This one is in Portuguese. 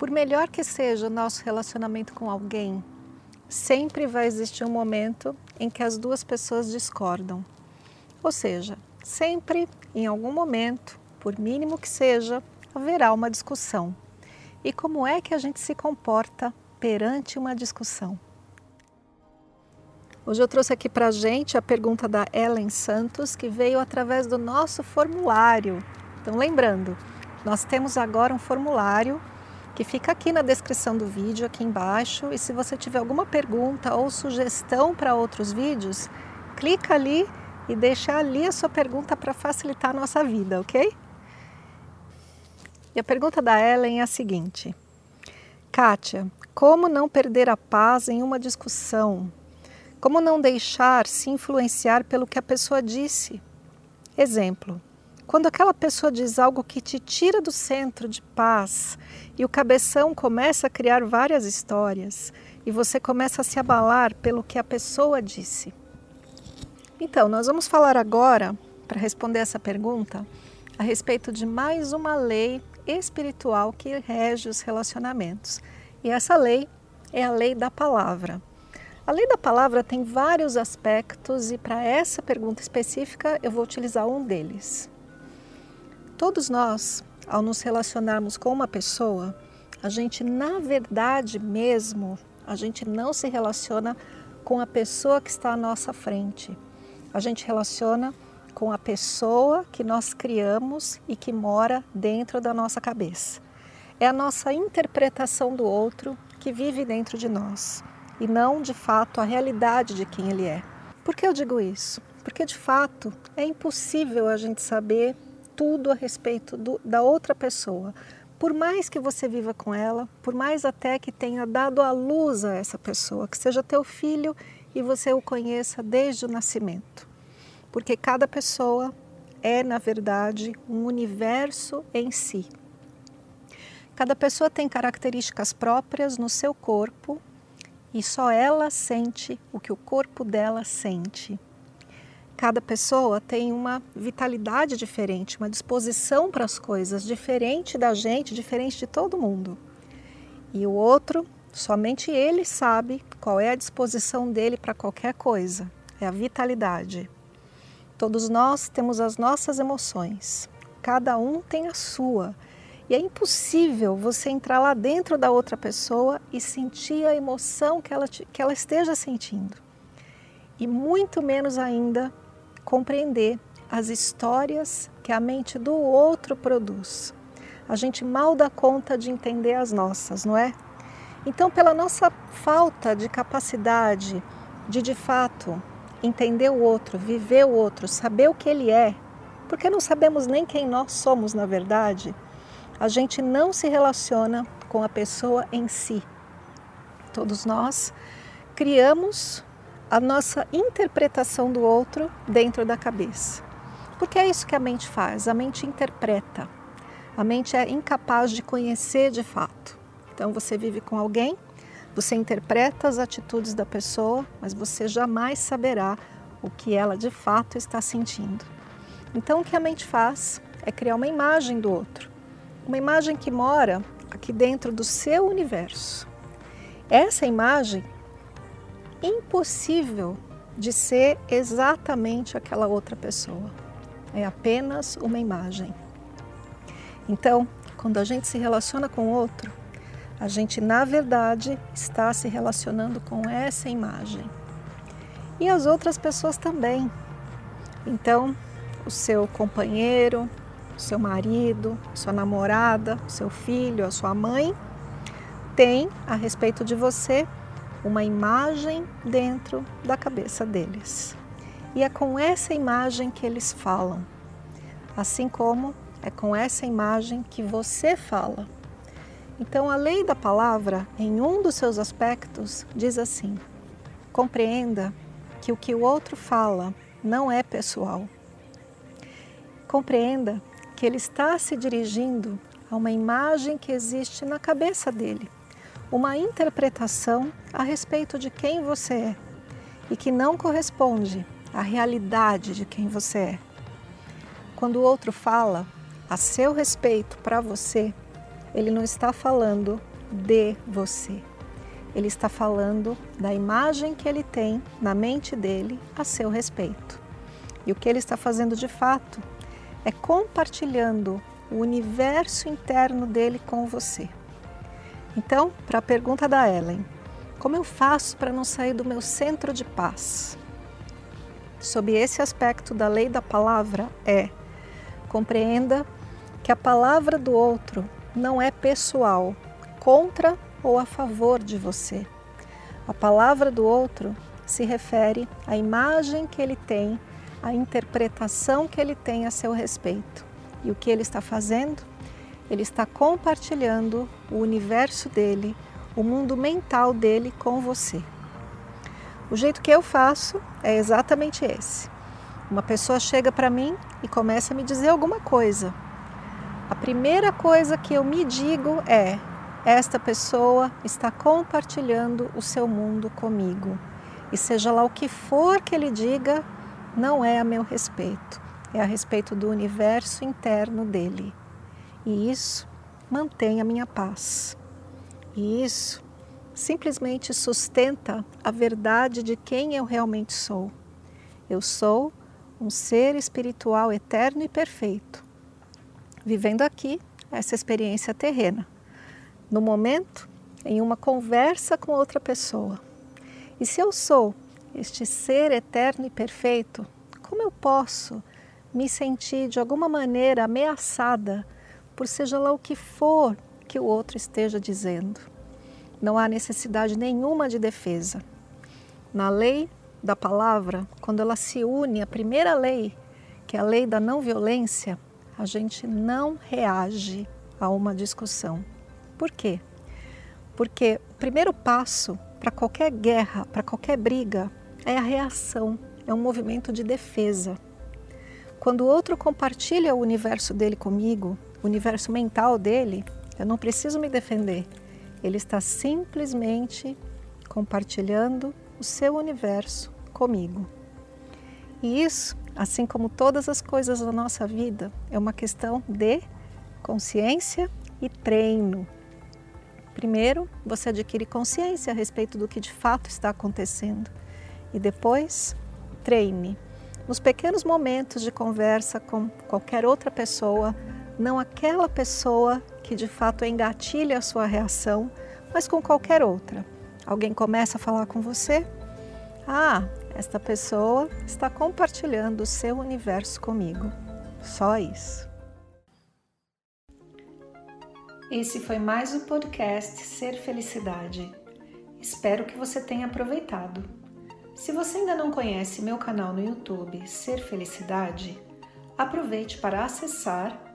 Por melhor que seja o nosso relacionamento com alguém, sempre vai existir um momento em que as duas pessoas discordam. Ou seja, sempre, em algum momento, por mínimo que seja, haverá uma discussão. E como é que a gente se comporta perante uma discussão? Hoje eu trouxe aqui para a gente a pergunta da Ellen Santos, que veio através do nosso formulário. Então, lembrando, nós temos agora um formulário que fica aqui na descrição do vídeo, aqui embaixo. E se você tiver alguma pergunta ou sugestão para outros vídeos, clica ali e deixa ali a sua pergunta para facilitar a nossa vida, ok? E a pergunta da Ellen é a seguinte: Kátia, como não perder a paz em uma discussão? Como não deixar se influenciar pelo que a pessoa disse? Exemplo: quando aquela pessoa diz algo que te tira do centro de paz e o cabeção começa a criar várias histórias e você começa a se abalar pelo que a pessoa disse. Então, nós vamos falar agora, para responder essa pergunta, a respeito de mais uma lei espiritual que rege os relacionamentos. E essa lei é a lei da palavra. A lei da palavra tem vários aspectos e para essa pergunta específica eu vou utilizar um deles. Todos nós, ao nos relacionarmos com uma pessoa, a gente na verdade mesmo, a gente não se relaciona com a pessoa que está à nossa frente. A gente relaciona com a pessoa que nós criamos e que mora dentro da nossa cabeça. É a nossa interpretação do outro que vive dentro de nós e não de fato a realidade de quem ele é. Por que eu digo isso? Porque de fato é impossível a gente saber tudo a respeito do, da outra pessoa. Por mais que você viva com ela, por mais até que tenha dado a luz a essa pessoa, que seja teu filho e você o conheça desde o nascimento. Porque cada pessoa é, na verdade, um universo em si. Cada pessoa tem características próprias no seu corpo e só ela sente o que o corpo dela sente. Cada pessoa tem uma vitalidade diferente, uma disposição para as coisas diferente da gente, diferente de todo mundo. E o outro, somente ele sabe qual é a disposição dele para qualquer coisa, é a vitalidade. Todos nós temos as nossas emoções, cada um tem a sua. E é impossível você entrar lá dentro da outra pessoa e sentir a emoção que ela, que ela esteja sentindo. E muito menos ainda compreender as histórias que a mente do outro produz. A gente mal dá conta de entender as nossas, não é? Então, pela nossa falta de capacidade de de fato entender o outro, viver o outro, saber o que ele é, porque não sabemos nem quem nós somos na verdade, a gente não se relaciona com a pessoa em si. Todos nós criamos a nossa interpretação do outro dentro da cabeça. Porque é isso que a mente faz, a mente interpreta. A mente é incapaz de conhecer de fato. Então você vive com alguém, você interpreta as atitudes da pessoa, mas você jamais saberá o que ela de fato está sentindo. Então o que a mente faz é criar uma imagem do outro, uma imagem que mora aqui dentro do seu universo. Essa imagem impossível de ser exatamente aquela outra pessoa. É apenas uma imagem. Então, quando a gente se relaciona com outro, a gente na verdade está se relacionando com essa imagem. E as outras pessoas também. Então, o seu companheiro, o seu marido, sua namorada, seu filho, a sua mãe, tem a respeito de você uma imagem dentro da cabeça deles. E é com essa imagem que eles falam, assim como é com essa imagem que você fala. Então, a lei da palavra, em um dos seus aspectos, diz assim: compreenda que o que o outro fala não é pessoal. Compreenda que ele está se dirigindo a uma imagem que existe na cabeça dele, uma interpretação a respeito de quem você é e que não corresponde à realidade de quem você é. Quando o outro fala a seu respeito para você, ele não está falando de você. Ele está falando da imagem que ele tem na mente dele a seu respeito. E o que ele está fazendo de fato é compartilhando o universo interno dele com você. Então, para a pergunta da Ellen, como eu faço para não sair do meu centro de paz? Sob esse aspecto da lei da palavra é compreenda que a palavra do outro não é pessoal, contra ou a favor de você. A palavra do outro se refere à imagem que ele tem, à interpretação que ele tem a seu respeito. E o que ele está fazendo? Ele está compartilhando o universo dele, o mundo mental dele com você. O jeito que eu faço é exatamente esse. Uma pessoa chega para mim e começa a me dizer alguma coisa. A primeira coisa que eu me digo é: esta pessoa está compartilhando o seu mundo comigo. E seja lá o que for que ele diga, não é a meu respeito, é a respeito do universo interno dele. E isso mantém a minha paz. E isso simplesmente sustenta a verdade de quem eu realmente sou. Eu sou um ser espiritual eterno e perfeito, vivendo aqui essa experiência terrena no momento, em uma conversa com outra pessoa. E se eu sou este ser eterno e perfeito, como eu posso me sentir de alguma maneira ameaçada por seja lá o que for que o outro esteja dizendo? Não há necessidade nenhuma de defesa. Na lei da palavra, quando ela se une à primeira lei, que é a lei da não violência, a gente não reage a uma discussão. Por quê? Porque o primeiro passo para qualquer guerra, para qualquer briga, é a reação, é um movimento de defesa. Quando o outro compartilha o universo dele comigo, universo mental dele, eu não preciso me defender. Ele está simplesmente compartilhando o seu universo comigo. E isso, assim como todas as coisas da nossa vida, é uma questão de consciência e treino. Primeiro, você adquire consciência a respeito do que de fato está acontecendo. E depois, treine. Nos pequenos momentos de conversa com qualquer outra pessoa, não aquela pessoa que de fato engatilha a sua reação, mas com qualquer outra. Alguém começa a falar com você? Ah, esta pessoa está compartilhando o seu universo comigo. Só isso. Esse foi mais o podcast Ser Felicidade. Espero que você tenha aproveitado. Se você ainda não conhece meu canal no YouTube Ser Felicidade, aproveite para acessar